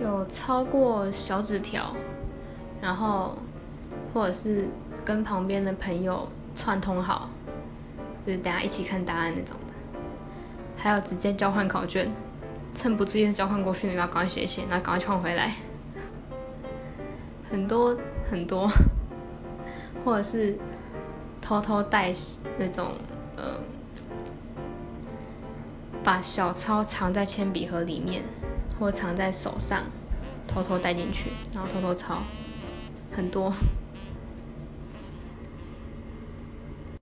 有抄过小纸条，然后或者是跟旁边的朋友串通好，就是大家一起看答案那种的。还有直接交换考卷，趁不注意交换过去，然后赶快写写，然后赶快换回来。很多很多，或者是偷偷带那种呃，把小抄藏在铅笔盒里面。或藏在手上，偷偷带进去，然后偷偷抄，很多。